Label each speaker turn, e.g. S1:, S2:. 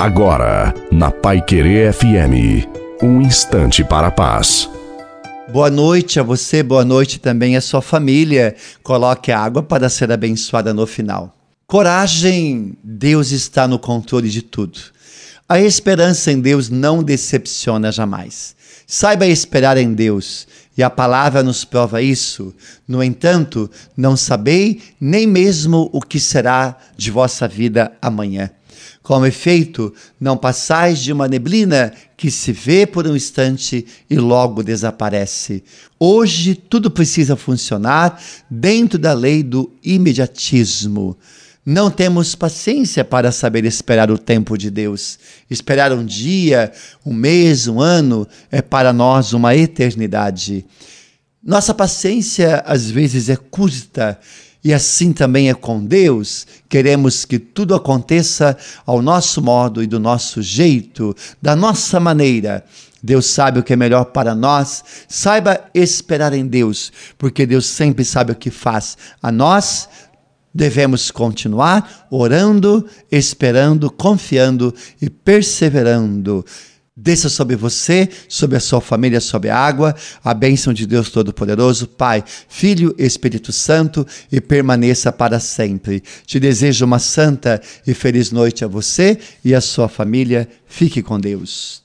S1: Agora, na Pai Querer FM, um instante para a paz.
S2: Boa noite a você, boa noite também à sua família. Coloque a água para ser abençoada no final. Coragem, Deus está no controle de tudo. A esperança em Deus não decepciona jamais. Saiba esperar em Deus, e a palavra nos prova isso. No entanto, não sabei nem mesmo o que será de vossa vida amanhã. Com efeito, não passais de uma neblina que se vê por um instante e logo desaparece. Hoje tudo precisa funcionar dentro da lei do imediatismo. Não temos paciência para saber esperar o tempo de Deus. Esperar um dia, um mês, um ano é para nós uma eternidade. Nossa paciência às vezes é curta e assim também é com Deus. Queremos que tudo aconteça ao nosso modo e do nosso jeito, da nossa maneira. Deus sabe o que é melhor para nós. Saiba esperar em Deus, porque Deus sempre sabe o que faz a nós Devemos continuar orando, esperando, confiando e perseverando. Desça sobre você, sobre a sua família, sobre a água, a bênção de Deus Todo-Poderoso, Pai, Filho Espírito Santo, e permaneça para sempre. Te desejo uma santa e feliz noite a você e a sua família. Fique com Deus.